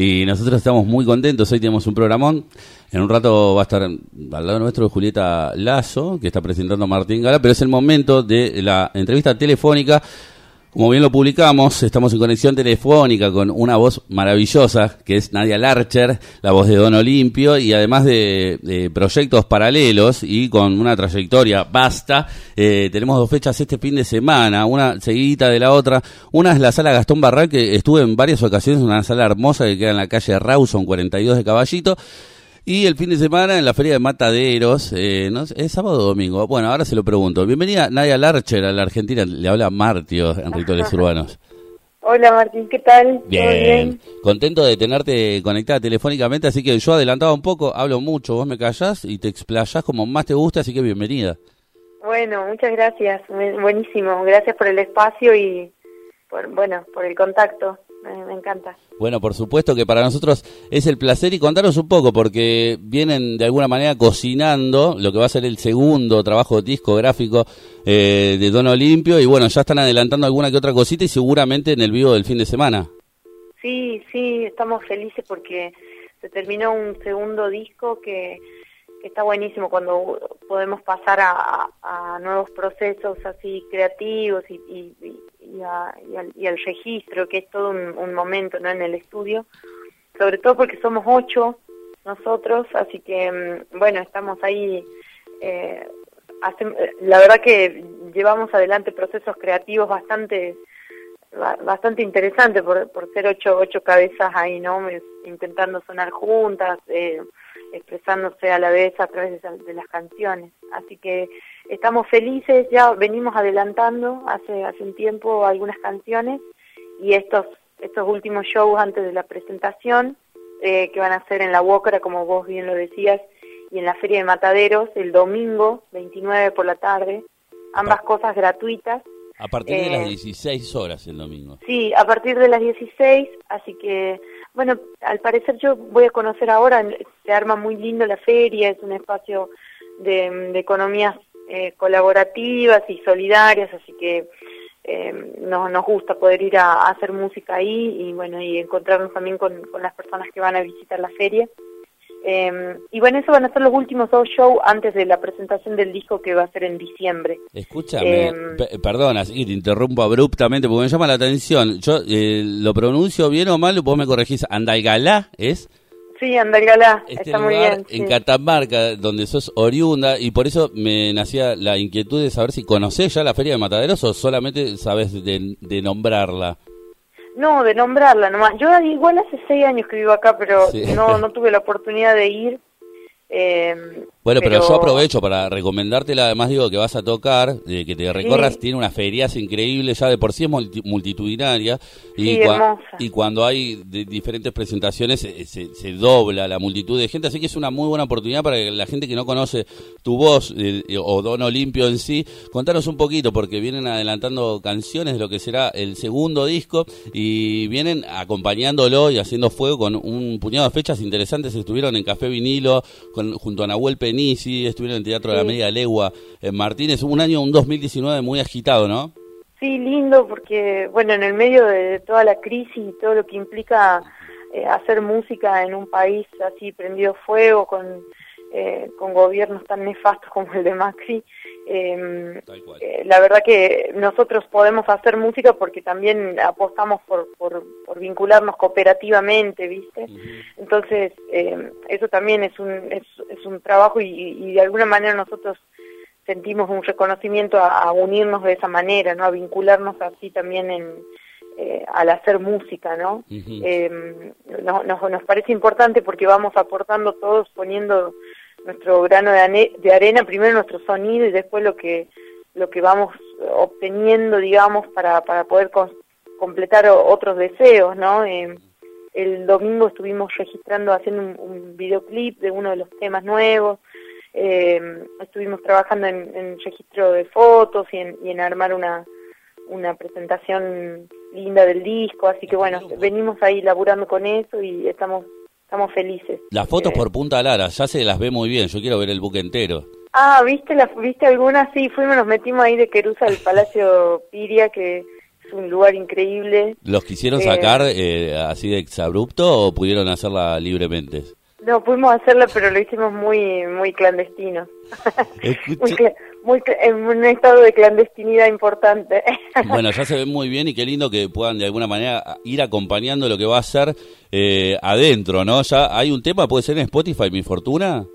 y nosotros estamos muy contentos. Hoy tenemos un programón. En un rato va a estar al lado nuestro Julieta Lazo, que está presentando a Martín Gala, pero es el momento de la entrevista telefónica como bien lo publicamos, estamos en conexión telefónica con una voz maravillosa, que es Nadia Larcher, la voz de Don Olimpio, y además de, proyectos paralelos y con una trayectoria vasta, eh, tenemos dos fechas este fin de semana, una seguidita de la otra. Una es la sala Gastón Barral, que estuve en varias ocasiones, una sala hermosa que queda en la calle Rawson 42 de Caballito. Y el fin de semana en la Feria de Mataderos, eh, ¿no? ¿es sábado o domingo? Bueno, ahora se lo pregunto. Bienvenida Nadia Larcher a la Argentina, le habla Martio en Rituales Urbanos. Hola Martín, ¿qué tal? Bien. contento de tenerte conectada telefónicamente, así que yo adelantaba un poco, hablo mucho, vos me callás y te explayás como más te gusta, así que bienvenida. Bueno, muchas gracias, buenísimo, gracias por el espacio y por, bueno, por el contacto me, encanta. Bueno, por supuesto que para nosotros es el placer y contaros un poco, porque vienen de alguna manera cocinando lo que va a ser el segundo trabajo discográfico eh, de Don Olimpio y bueno, ya están adelantando alguna que otra cosita y seguramente en el vivo del fin de semana. Sí, sí, estamos felices porque se terminó un segundo disco que, está buenísimo cuando podemos pasar a, nuevos procesos así creativos y, y, al, y, al, registro, que es todo un, momento ¿no? en el estudio, sobre todo porque somos ocho nosotros, así que mm, bueno, estamos ahí, eh, la verdad que llevamos adelante procesos creativos bastante bastante interesantes por, por ser ocho, ocho cabezas ahí, ¿no? Intentando sonar juntas, eh, expresándose a la vez a través de, las canciones. Así que estamos felices, ya venimos adelantando hace, hace un tiempo algunas canciones y estos, estos últimos shows antes de la presentación eh, que van a ser en la Wokra, como vos bien lo decías, y en la Feria de Mataderos el domingo 29 por la tarde, ambas cosas gratuitas. A partir de las 16 eh, horas el domingo. Sí, a partir de las 16, así que bueno, al parecer yo voy a conocer ahora, se arma muy lindo la feria, es un espacio de, economías eh, colaborativas y solidarias, así que eh, nos, nos gusta poder ir a, hacer música ahí y bueno, y encontrarnos también con, con las personas que van a visitar la feria. Eh, y bueno, eso van a ser los últimos dos shows antes de la presentación del disco que va a ser en diciembre. Escúchame, em, perdona, te interrumpo abruptamente porque me llama la atención. Yo eh, lo pronuncio bien o mal, vos me corregís. Andalgalá es. Sí, Andalgalá, este está muy bien. En Catamarca, donde sos oriunda, y por eso me nacía la inquietud de saber si conocés ya la Feria de Mataderos o solamente sabes de, de nombrarla. No, de nombrarla nomás. Yo igual hace seis años que vivo acá, pero no, no tuve la oportunidad de ir. Eh, bueno, pero... yo aprovecho para recomendártela, además digo que vas a tocar, que te recorras, tiene una feria increíble, ya de por sí es multitudinaria, y, y cuando hay diferentes presentaciones se, dobla la multitud de gente, así que es una muy buena oportunidad para que la gente que no conoce tu voz eh, o Don Olimpio en sí, contanos un poquito, porque vienen adelantando canciones de lo que será el segundo disco, y vienen acompañándolo y haciendo fuego con un puñado de fechas interesantes, estuvieron en Café Vinilo, junto a Nahuel Penisi, estuvieron en el Teatro de la Media Legua en Martínez, un año, un 2019 muy agitado, ¿no? Sí, lindo, porque, bueno, en el medio de toda la crisis y todo lo que implica eh, hacer música en un país así prendido fuego, con, eh, con gobiernos tan nefastos como el de Macri, em, eh, la verdad que nosotros podemos hacer música porque también apostamos por, por, vincularnos cooperativamente, ¿viste? Entonces, em, eso también es un, es, es un trabajo y, y, de alguna manera nosotros sentimos un reconocimiento a, unirnos de esa manera, ¿no? A vincularnos así también en, eh, al hacer música, ¿no? Em, nos, nos parece importante porque vamos aportando todos, poniendo nuestro grano de, de, arena, primero nuestro sonido y después lo que lo que vamos obteniendo, digamos, para, para poder completar otros deseos, ¿no? Eh, el domingo estuvimos registrando, haciendo un, videoclip de uno de los temas nuevos, eh, estuvimos trabajando en, registro de fotos y en, y en armar una, una presentación linda del disco, así que bueno, venimos ahí laburando con eso y estamos estamos felices. Las fotos eh, por Punta Lara, ya se las ve muy bien, yo quiero ver el buque entero. Ah, ¿viste, la, ¿viste algunas? Sí, fuimos, nos metimos ahí de Querusa al Palacio Piria, que un lugar increíble. ¿Los quisieron sacar así de exabrupto o pudieron hacerla libremente? No, pudimos hacerla, pero lo hicimos muy muy clandestino. muy, en un estado de clandestinidad importante. bueno, ya se ve muy bien y qué lindo que puedan de alguna manera ir acompañando lo que va a ser eh, adentro, ¿no? Ya hay un tema, puede ser en Spotify, Mi Fortuna.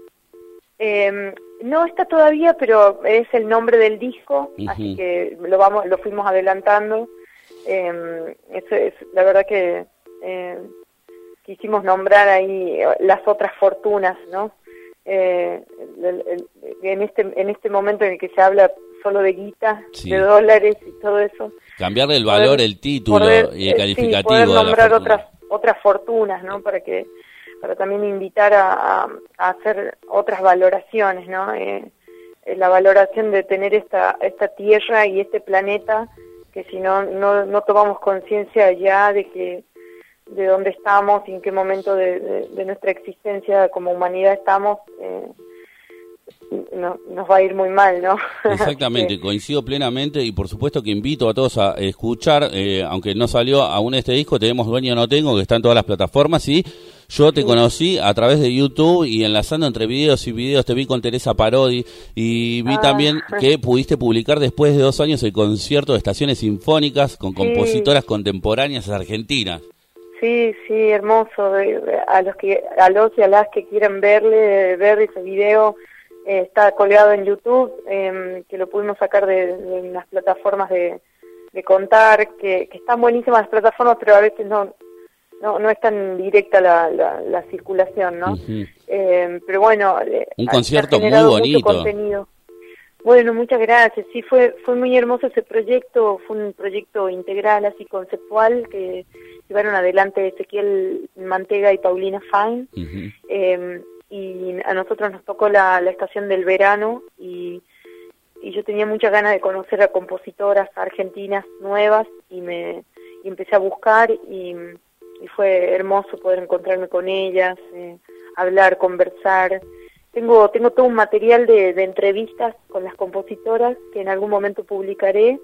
Eh, no está todavía, pero es el nombre del disco, así que lo vamos, lo fuimos adelantando. Eh, eso es, la verdad que eh, quisimos nombrar ahí las otras fortunas, ¿no? Eh, en este en este momento en el que se habla solo de guita, de dólares y todo eso. Cambiarle el valor, el título y el eh, calificativo. poder nombrar otras otras fortunas, ¿no? Para que para también invitar a, hacer otras valoraciones, ¿no? Eh, eh, la valoración de tener esta esta tierra y este planeta que si no no, no tomamos conciencia ya de que de dónde estamos y en qué momento de, nuestra existencia como humanidad estamos, eh, no, nos va a ir muy mal, ¿no? Exactamente, coincido plenamente y por supuesto que invito a todos a escuchar, eh, aunque no salió aún este disco, tenemos Dueño No Tengo, que está en todas las plataformas y yo te conocí a través de YouTube y enlazando entre videos y videos te vi con Teresa Parodi y vi ah. también que pudiste publicar después de dos años el concierto de estaciones sinfónicas con compositoras contemporáneas argentinas. Sí, sí, hermoso. A los que, a los y a las que quieran verle, ver ese video, eh, está colgado en YouTube, em, que lo pudimos sacar de, las plataformas de, contar, que, están buenísimas las plataformas, pero a veces no, no, no es tan directa la, la, circulación, ¿no? Em, pero bueno, eh, un concierto muy bonito. Contenido. Bueno, muchas gracias. Sí, fue fue muy hermoso ese proyecto. Fue un proyecto integral, así conceptual, que llevaron adelante Ezequiel Mantega y Paulina Fine. Em, y a nosotros nos tocó la, estación del verano y, y, yo tenía muchas ganas de conocer a compositoras argentinas nuevas y me empecé a buscar y, fue hermoso poder encontrarme con ellas, eh, hablar, conversar. Tengo, tengo todo un material de, de entrevistas con las compositoras que en algún momento publicaré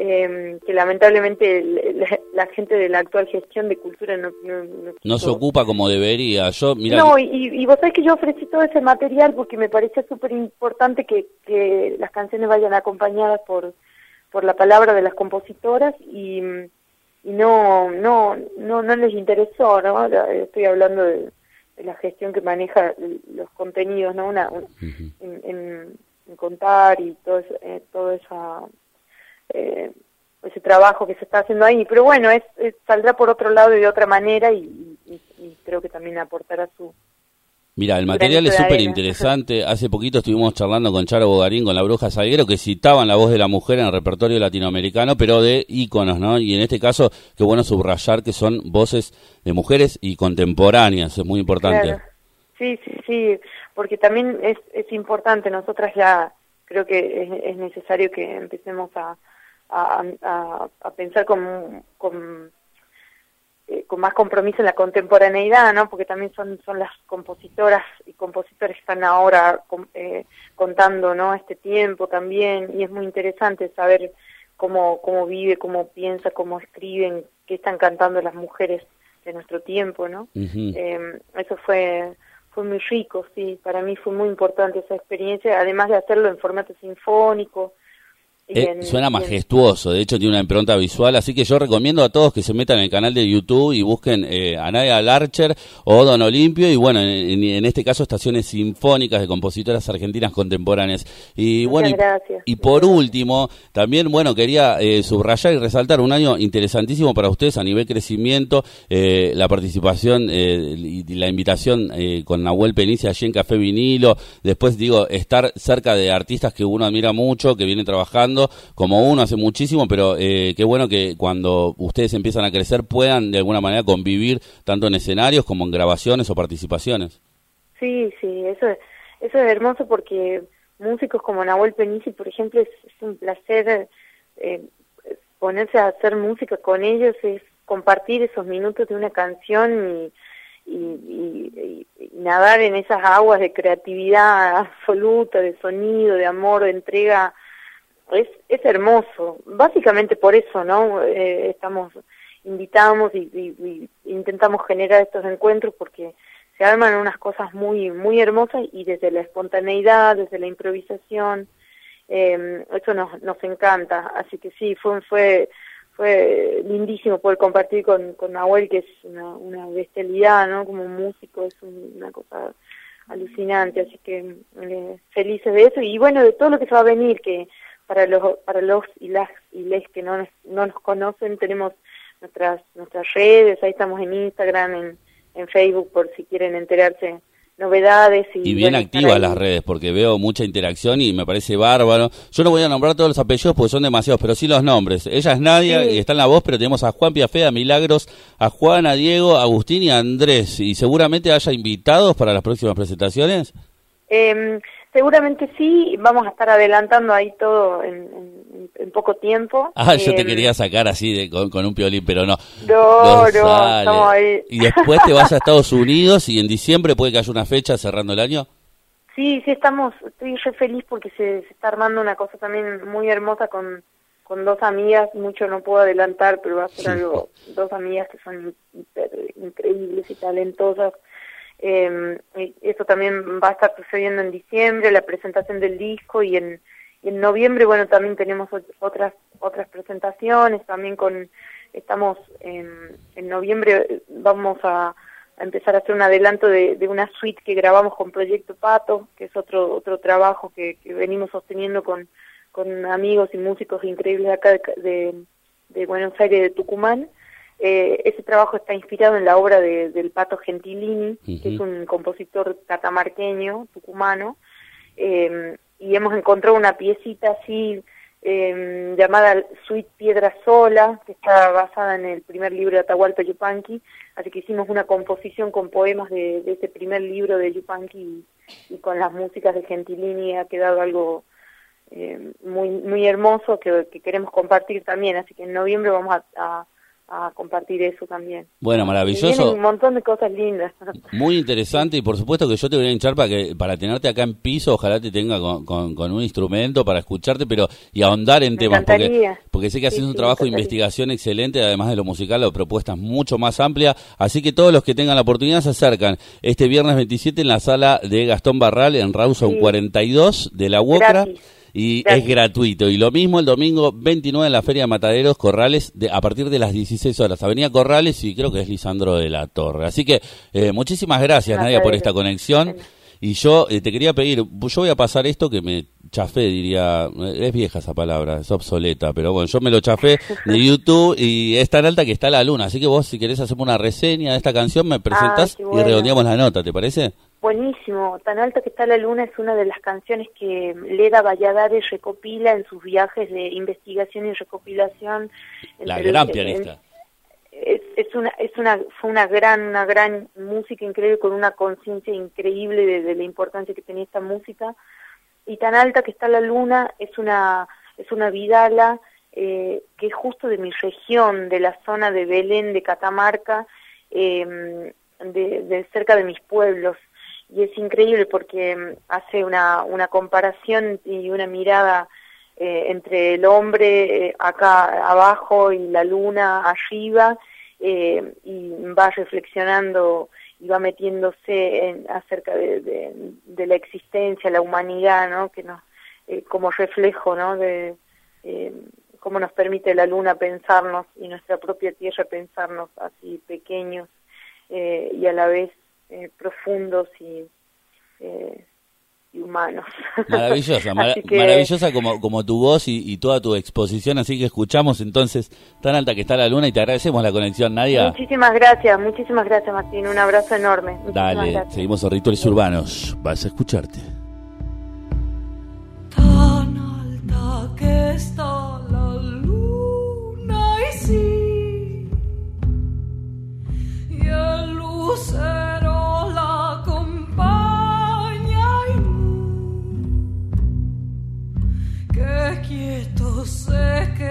eh, que lamentablemente la, gente de la actual gestión de cultura no, no, se ocupa como debería. Yo, mira, no, y, y, vos sabés que yo ofrecí todo ese material porque me parecía súper importante que, que las canciones vayan acompañadas por, por la palabra de las compositoras y, y no, no, no, no les interesó, ¿no? Estoy hablando de, la gestión que maneja los contenidos, ¿no? Una, en, contar y todo, eh, todo esa eh, ese trabajo que se está haciendo ahí. Pero bueno, es, saldrá por otro lado y de otra manera y, creo que también aportará su... Mira, el material es súper interesante. Hace poquito estuvimos charlando con Charo Bogarín, con la Bruja Salguero, que citaban la voz de la mujer en el repertorio latinoamericano, pero de íconos, ¿no? Y en este caso, qué bueno subrayar que son voces de mujeres y contemporáneas, es muy importante. Sí, sí, sí, porque también es, es importante, nosotras ya creo que es necesario que empecemos a, a, a, pensar con, con, eh, con, más compromiso en la contemporaneidad, ¿no? Porque también son, son las compositoras y compositores que están ahora eh, contando, ¿no? Este tiempo también, y es muy interesante saber cómo, cómo vive, cómo piensa, cómo escriben, qué están cantando las mujeres de nuestro tiempo, ¿no? Em, eso fue fue muy rico, sí, para mí fue muy importante esa experiencia, además de hacerlo en formato sinfónico, eh, suena majestuoso, de hecho tiene una impronta visual, así que yo recomiendo a todos que se metan en el canal de YouTube y busquen eh, a Nadia Larcher o Don Olimpio y bueno, en, este caso estaciones sinfónicas de compositoras argentinas contemporáneas. Y bueno, y, por último, también bueno, quería eh, subrayar y resaltar un año interesantísimo para ustedes a nivel crecimiento, eh, la participación y la invitación con Nahuel Penicia allí en Café Vinilo, después digo, estar cerca de artistas que uno admira mucho, que vienen trabajando como uno hace muchísimo, pero eh, qué bueno que cuando ustedes empiezan a crecer puedan de alguna manera convivir tanto en escenarios como en grabaciones o participaciones. Sí, sí, eso es, eso es hermoso porque músicos como Nahuel Penici, por ejemplo, es, un placer eh, ponerse a hacer música con ellos, es compartir esos minutos de una canción y, y, nadar en esas aguas de creatividad absoluta, de sonido, de amor, de entrega es, es hermoso. Básicamente por eso, ¿no? Eh, estamos, invitamos y, intentamos generar estos encuentros porque se arman unas cosas muy, muy hermosas y desde la espontaneidad, desde la improvisación, eh, eso nos, nos encanta. Así que sí, fue, fue, fue lindísimo poder compartir con, con Nahuel, que es una, una bestialidad, ¿no? Como músico, es una cosa alucinante, así que eh, felices de eso y bueno, de todo lo que se va a venir, que para los para los y las y les que no nos, no nos conocen tenemos nuestras nuestras redes, ahí estamos en Instagram, en, en Facebook por si quieren enterarse novedades. Y, bien activas las redes, porque veo mucha interacción y me parece bárbaro. Yo no voy a nombrar todos los apellidos porque son demasiados, pero sí los nombres. Ella es Nadia y está en la voz, pero tenemos a Juan Piafé, a Milagros, a Juan, a Diego, a Agustín y a Andrés. Y seguramente haya invitados para las próximas presentaciones. Eh, Seguramente sí, vamos a estar adelantando ahí todo en, poco tiempo. Ah, yo te em, quería sacar así de, con, un piolín, pero no. No, no, estamos ahí. Y después te vas a Estados Unidos y en diciembre puede que haya una fecha cerrando el año. Sí, sí, estamos, estoy re feliz porque se, está armando una cosa también muy hermosa con, con dos amigas, mucho no puedo adelantar, pero va a ser algo, dos amigas que son increíbles y talentosas eh, eso también va a estar sucediendo en diciembre, la presentación del disco y en, en noviembre, bueno, también tenemos otras otras presentaciones, también con, estamos en, en noviembre, vamos a, empezar a hacer un adelanto de, de, una suite que grabamos con Proyecto Pato, que es otro otro trabajo que, que venimos sosteniendo con, con amigos y músicos increíbles acá de, de, de Buenos Aires, de Tucumán, eh, ese trabajo está inspirado en la obra de, del Pato Gentilini, que es un compositor catamarqueño, tucumano, eh, y hemos encontrado una piecita así eh, llamada Suite Piedra Sola, que está basada en el primer libro de Atahualpa Yupanqui, así que hicimos una composición con poemas de, de ese primer libro de Yupanqui y, con las músicas de Gentilini ha quedado algo eh, muy muy hermoso que, que, queremos compartir también, así que en noviembre vamos a, a a compartir eso también. Bueno, maravilloso. un montón de cosas lindas. Muy interesante y por supuesto que yo te voy a hinchar para que para tenerte acá en piso, ojalá te tenga con, con, un instrumento para escucharte, pero y ahondar en temas porque porque sé que haces un trabajo de investigación excelente, además de lo musical, o propuestas mucho más amplia, así que todos los que tengan la oportunidad se acercan este viernes 27 en la sala de Gastón Barral en Rawson 42 de la UOCRA y es gratuito. Y lo mismo el domingo 29 en la Feria de Mataderos Corrales de, a partir de las 16 horas. Avenida Corrales y creo que es Lisandro de la Torre. Así que eh, muchísimas gracias Nadia por esta conexión. Y yo eh, te quería pedir, yo voy a pasar esto que me chafé, diría, es vieja esa palabra, es obsoleta, pero bueno, yo me lo chafé de YouTube y es tan alta que está la luna, así que vos si querés hacerme una reseña de esta canción me presentas y redondeamos la nota, ¿te parece? Buenísimo, tan alta que está la luna es una de las canciones que Leda Valladares recopila en sus viajes de investigación y recopilación. La gran pianista. Es, es, una es una fue una gran una gran música increíble con una conciencia increíble de, la importancia que tenía esta música y tan alta que está la luna es una es una vidala eh, que es justo de mi región de la zona de Belén de Catamarca eh, de, de cerca de mis pueblos y es increíble porque mm, hace una, una comparación y una mirada eh, entre el hombre eh, acá abajo y la luna arriba eh, y va reflexionando y va metiéndose en, acerca de, de, la existencia, la humanidad, ¿no? Que nos, como reflejo, ¿no? De cómo nos permite la luna pensarnos y nuestra propia tierra pensarnos así pequeños y a la vez eh, profundos y, eh, y humanos. Maravillosa, maravillosa como, como tu voz y, y, toda tu exposición, así que escuchamos entonces tan alta que está la luna y te agradecemos la conexión, Nadia. Muchísimas gracias, muchísimas gracias Martín, un abrazo enorme. Dale, seguimos en Rituales Urbanos, vas a escucharte. Tan alta que está la luna y sí, y el lucero quieto se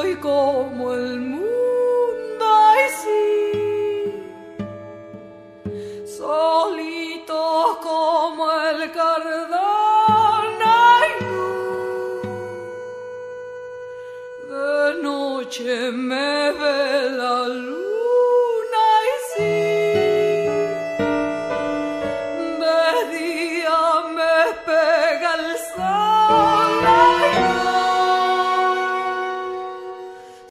soy como el mundo